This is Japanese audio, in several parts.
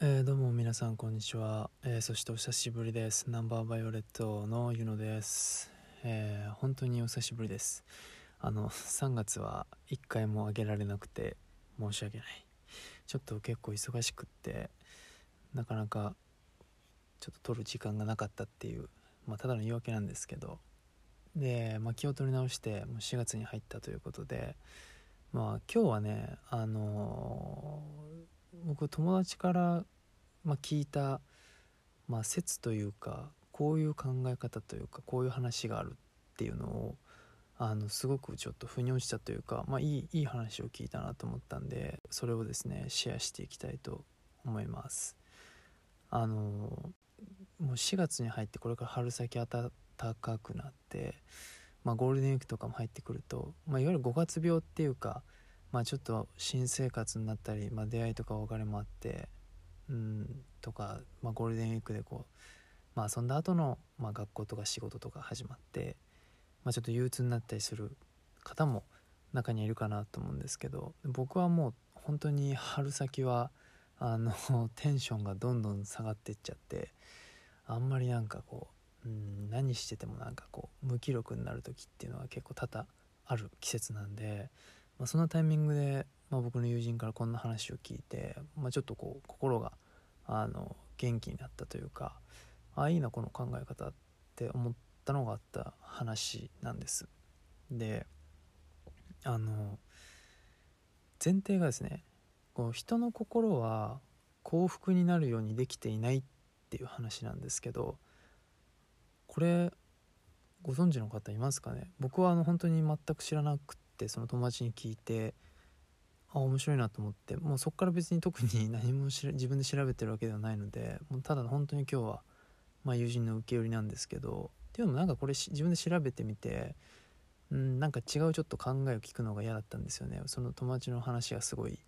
えー、どうも皆さんこんにちは、えー、そしてお久しぶりです。ナンバーバイオレットのゆのです、えー、本当にお久しぶりです。あの3月は1回もあげられなくて申し訳ない。ちょっと結構忙しくってなかなかちょっと取る時間がなかったっていうまあただの言い訳なんですけど。で、まあ、気を取り直してもう4月に入ったということでまあ今日はねあの僕友達から、まあ、聞いた、まあ、説というかこういう考え方というかこういう話があるっていうのをあのすごくちょっと腑に落ちたというか、まあ、いいいい話を聞いたなと思ったんでそれをですねシェアしていきたいと思います。あのもう4月に入ってこれから春先暖かくなって、まあ、ゴールデンウィークとかも入ってくると、まあ、いわゆる5月病っていうかまあちょっと新生活になったり、まあ、出会いとか別れもあってうんとか、まあ、ゴールデンウィークでこう、まあ、遊んだ後のまの、あ、学校とか仕事とか始まって、まあ、ちょっと憂鬱になったりする方も中にいるかなと思うんですけど僕はもう本当に春先はあの テンションがどんどん下がっていっちゃってあんまりなんかこう、うん、何しててもなんかこう無気力になる時っていうのは結構多々ある季節なんでまあ、そのタイミングで、まあ、僕の友人からこんな話を聞いて、まあ、ちょっとこう心があの元気になったというかああいいなこの考え方って思ったのがあった話なんです。であの前提がですねこう人の心は幸福になるようにできていないっていう話なんですけどこれご存知の方いますかね？僕はあの本当に全く知らなくってその友達に聞いてあ面白いなと思ってもうそこから別に特に 何も自分で調べてるわけではないのでもうただ本当に今日は、まあ、友人の受け売りなんですけどっていうのもなんかこれ自分で調べてみてうんなんか違うちょっと考えを聞くのが嫌だったんですよね。その友達の話がすごい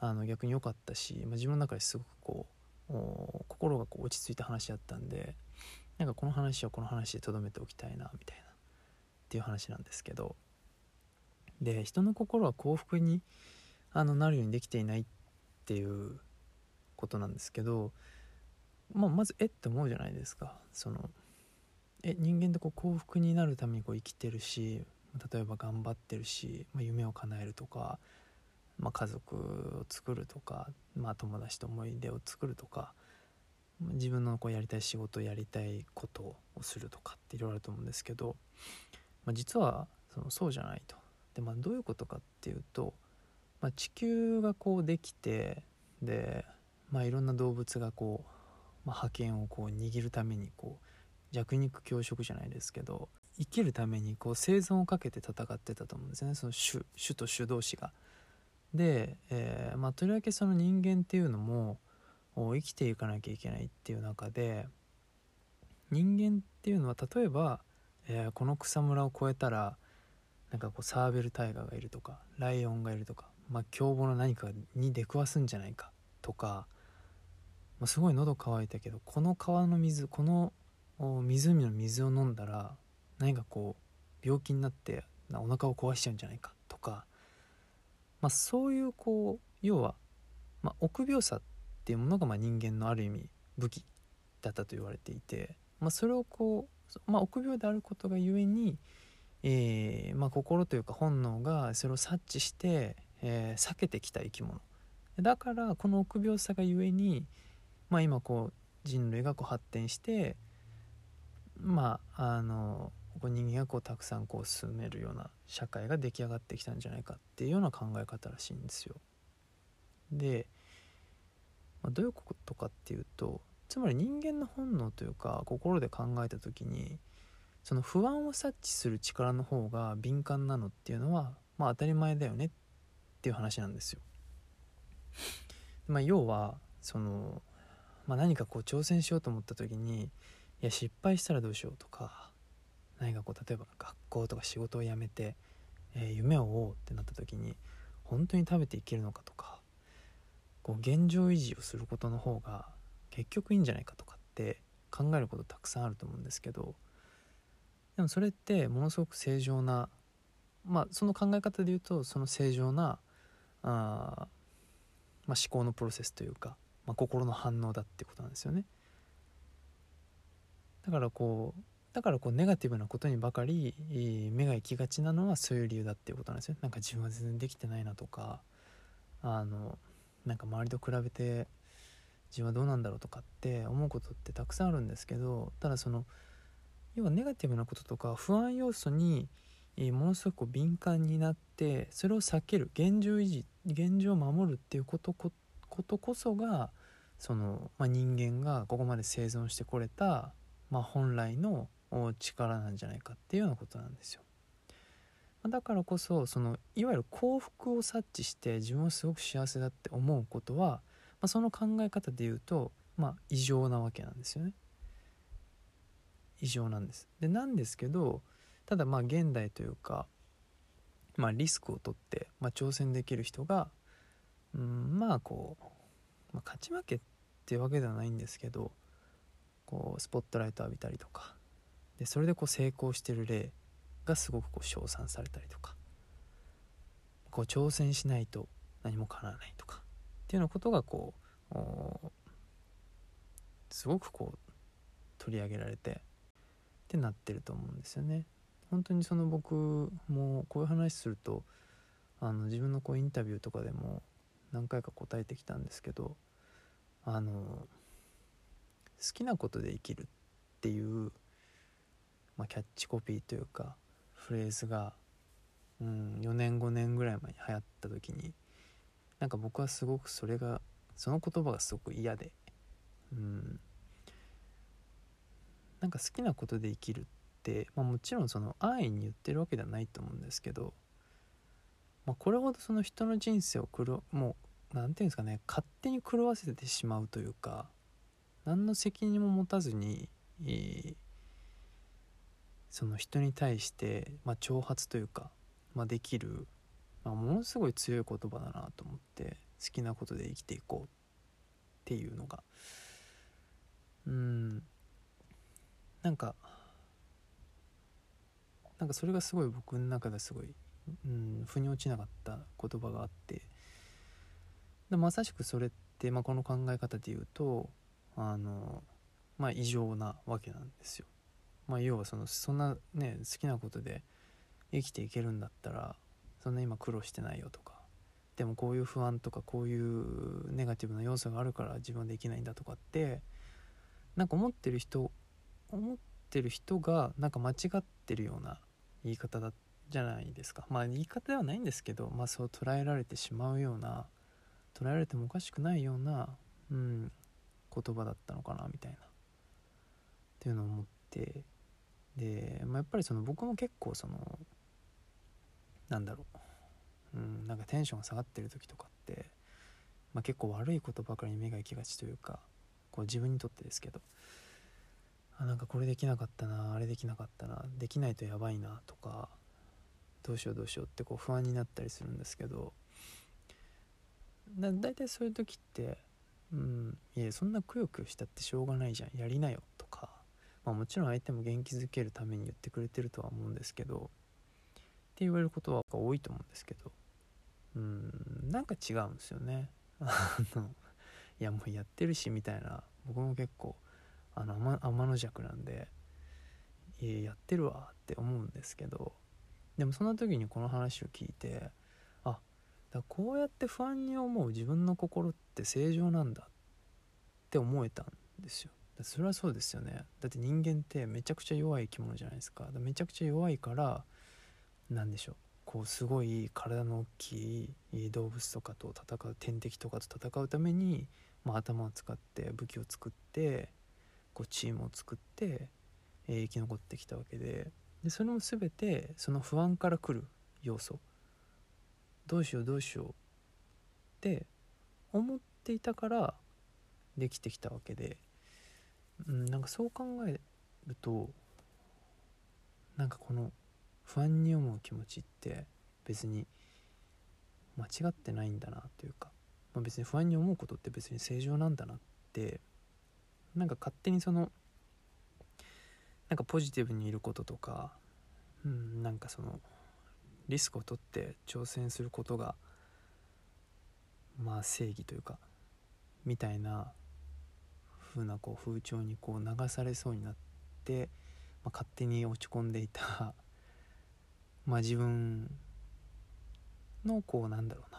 あの逆に良かったし、まあ、自分の中ですごくこう心がこう落ち着いた話だったんでなんかこの話はこの話でとどめておきたいなみたいなっていう話なんですけど。で人の心は幸福にあのなるようにできていないっていうことなんですけど、まあ、まずえって思うじゃないですかそのえ人間ってこう幸福になるためにこう生きてるし例えば頑張ってるし、まあ、夢を叶えるとか、まあ、家族を作るとか、まあ、友達と思い出を作るとか自分のこうやりたい仕事やりたいことをするとかっていろいろあると思うんですけど、まあ、実はそのそうじゃないと。でまあどういうことかっていうと、まあ、地球がこうできてで、まあ、いろんな動物がこう、まあ、覇権をこう握るためにこう弱肉強食じゃないですけど生きるためにこう生存をかけて戦ってたと思うんですねその種種と種同士が。で、えー、まあ、とりわけその人間っていうのも生きていかなきゃいけないっていう中で人間っていうのは例えば、えー、この草むらを越えたらなんかこうサーベルタイガーがいるとかライオンがいるとか、まあ、凶暴な何かに出くわすんじゃないかとか、まあ、すごい喉乾いたけどこの川の水この湖の水を飲んだら何かこう病気になってお腹を壊しちゃうんじゃないかとか、まあ、そういうこう要は、まあ、臆病さっていうものがまあ人間のある意味武器だったと言われていて、まあ、それをこう、まあ、臆病であることがゆえにえー、まあ、心というか本能がそれを察知して、えー、避けてきた生き物だからこの臆病さがゆえに、まあ、今こう人類がこう発展してまああの人間がこうたくさんこう進めるような社会が出来上がってきたんじゃないかっていうような考え方らしいんですよ。で、まあ、どういうことかっていうとつまり人間の本能というか心で考えた時にその不安を察知する力の方が敏感なのっていうのはまあ当たり前だよねっていう話なんですよ。まあ、要はその、まあ、何かこう挑戦しようと思った時にいや失敗したらどうしようとか何かこう例えば学校とか仕事を辞めて、えー、夢を追おうってなった時に本当に食べていけるのかとかこう現状維持をすることの方が結局いいんじゃないかとかって考えることたくさんあると思うんですけどでもそれってものすごく正常なまあその考え方で言うとその正常なあ、まあ、思考のプロセスというか、まあ、心の反応だってことなんですよね。だからこうだからこうネガティブなことにばかり目が行きがちなのはそういう理由だっていうことなんですよ。なんか自分は全然できてないなとかあのなんか周りと比べて自分はどうなんだろうとかって思うことってたくさんあるんですけどただその要はネガティブなこととか不安要素にものすごく敏感になってそれを避ける現状維持現状を守るっていうことことこそがその、まあ、人間がここまで生存してこれた、まあ、本来の力なんじゃないかっていうようなことなんですよ。だからこそそのいわゆる幸福を察知して自分はすごく幸せだって思うことは、まあ、その考え方で言うと、まあ、異常なわけなんですよね。異常なんです。でなんですけどただまあ現代というか、まあ、リスクを取って、まあ、挑戦できる人が、うん、まあこう、まあ、勝ち負けっていうわけではないんですけどこうスポットライト浴びたりとかでそれでこう成功してる例がすごくこう称賛されたりとかこう挑戦しないと何も叶わないとかっていうようなことがこうすごくこう取り上げられてってなってると思うんですよね。本当にその僕もこういう話するとあの自分のこうインタビューとかでも何回か答えてきたんですけどあの好きなことで生きるっていうまあ、キャッチコピーというかフレーズが、うん、4年5年ぐらい前に流行った時になんか僕はすごくそれがその言葉がすごく嫌で、うん、なんか好きなことで生きるって、まあ、もちろんその安易に言ってるわけではないと思うんですけど、まあ、これほどその人の人生を狂もう何て言うんですかね勝手に狂わせてしまうというか何の責任も持たずに、えーその人に対して、まあ、挑発というか、まあ、できる、まあ、ものすごい強い言葉だなと思って好きなことで生きていこうっていうのが。うん。なんかなんかそれがすごい僕の中ですごい、うん、腑に落ちなかった言葉があってでまさしくそれって、まあ、この考え方で言うとあのまあ異常なわけなんですよ。まあ、要はそのそんなね好きなことで生きていけるんだったらそんな今苦労してないよとかでもこういう不安とかこういうネガティブな要素があるから自分はできないんだとかってなんか思ってる人思ってる人がなんか間違ってるような言い方だじゃないですか。まあ言い方ではないんですけどまあそう捉えられてしまうような捉えられてもおかしくないような、うん、言葉だったのかなみたいな。っていうのを思って。で、まあ、やっぱりその僕も結構そのなんだろう、うん、なんかテンションが下がってる時とかって、まあ、結構悪いことばかりに目が行きがちというかこう自分にとってですけど。あなんかこれできなかったなあれできなかったなできないとやばいなとかどうしようどうしようってこう不安になったりするんですけど。だ大体そういう時ってうんいえそんなくよくよしたってしょうがないじゃんやりなよとか。まあ、もちろん相手も元気づけるために言ってくれてるとは思うんですけど。って言われることは多いと思うんですけど。うんなんか違うんですよね。あのいやもうやってるしみたいな。僕も結構あの天天の弱なんでいやってるわって思うんですけどでもその時にこの話を聞いてあだこうやって不安に思う自分の心って正常なんだって思えたんですよ。それはそうですよね。だって人間ってめちゃくちゃ弱い生き物じゃないですか。めちゃくちゃ弱いから何でしょう。こうすごい体の大きい動物とかと戦う天敵とかと戦うために、まあ、頭を使って武器を作ってこうチームを作って、えー、生き残ってきたわけででそれも全てその不安から来る要素。どうしようどうしよう。って思っていたからできてきたわけで。うん、なんかそう考えるとなんかこの不安に思う気持ちって別に間違ってないんだなというか、まあ、別に不安に思うことって別に正常なんだなってなんか勝手にそのなんかポジティブにいることとか、うん、なんかそのリスクを取って挑戦することがまあ正義というかみたいな風なこう風潮にこう流されそうになって、まあ、勝手に落ち込んでいた まあ自分のこうなんだろうな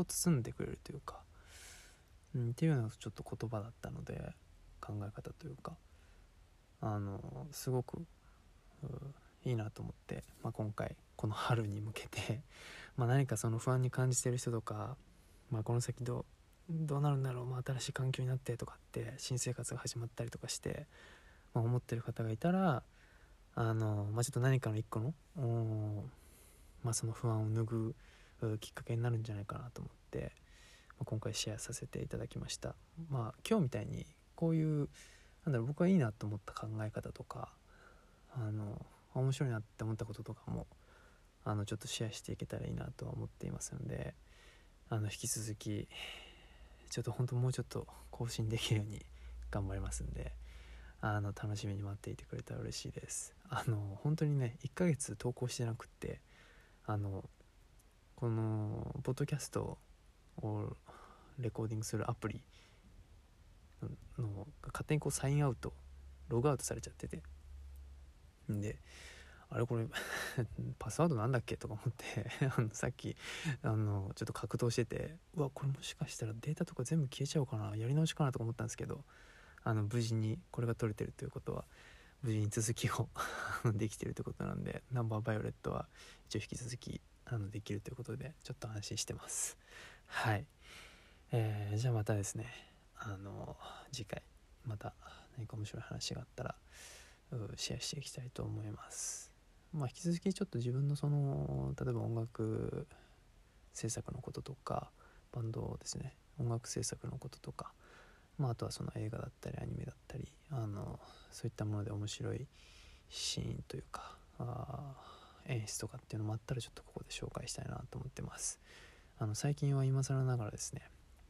を包んでくれるというか、うん、っていうようなちょっと言葉だったので考え方というかあのすごくいいなと思って、まあ、今回この春に向けて ま何かその不安に感じてる人とか、まあ、この先どうどうなるんだろう、まあ、新しい環境になってとかって新生活が始まったりとかして、まあ、思ってる方がいたらあの、まあ、ちょっと何かの一個の、まあ、その不安を拭うきっかけになるんじゃないかなと思って、ま、今回シェアさせていただきました。まあ今日みたいにこういうなんだろう僕はいいなと思った考え方とかあの面白いなって思ったこととかもあのちょっとシェアしていけたらいいなとは思っていますのであの引き続きちょっと本当もうちょっと更新できるように頑張りますんであの楽しみに待っていてくれたら嬉しいです。あの本当にね1ヶ月投稿してなくってあのこのポッドキャストをレコーディングするアプリの勝手にこうサインアウトログアウトされちゃってて。であれこれ パスワードなんだっけとか思って あのさっきあのちょっと格闘しててうわこれもしかしたらデータとか全部消えちゃうかなやり直しかなとか思ったんですけどあの無事にこれが取れてるということは無事に続きを できてるということなんでナンバーバイオレットは一応引き続きあのできるということでちょっと安心してます。はい、えー、じゃあまたですね。あの次回また何か面白い話があったらシェアしていきたいと思います。まあ、引き続きちょっと自分のその例えば音楽制作のこととかバンドですね。音楽制作のこととか、まあ、あとはその映画だったりアニメだったりあのそういったもので面白いシーンというかあ演出とかっていうのもあったらちょっとここで紹介したいなと思ってます。あの最近は今更ながらですね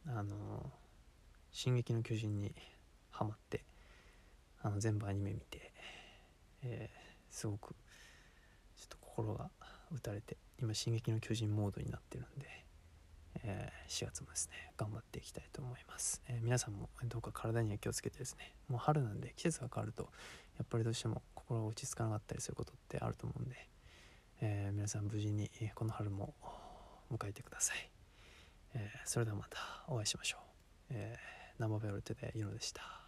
あの「進撃の巨人」にハマってあの全部アニメ見て、えー、すごくちょっと心が打たれて今「進撃の巨人」モードになってるんで、えー、4月もですね頑張っていきたいと思います、えー、皆さんもどうか体には気をつけてですねもう春なんで季節が変わるとやっぱりどうしても心が落ち着かなかったりすることってあると思うんで、えー、皆さん無事にこの春も迎えてください、えそれではまたお会いしましょう、えー、生ベロルテでユノでした。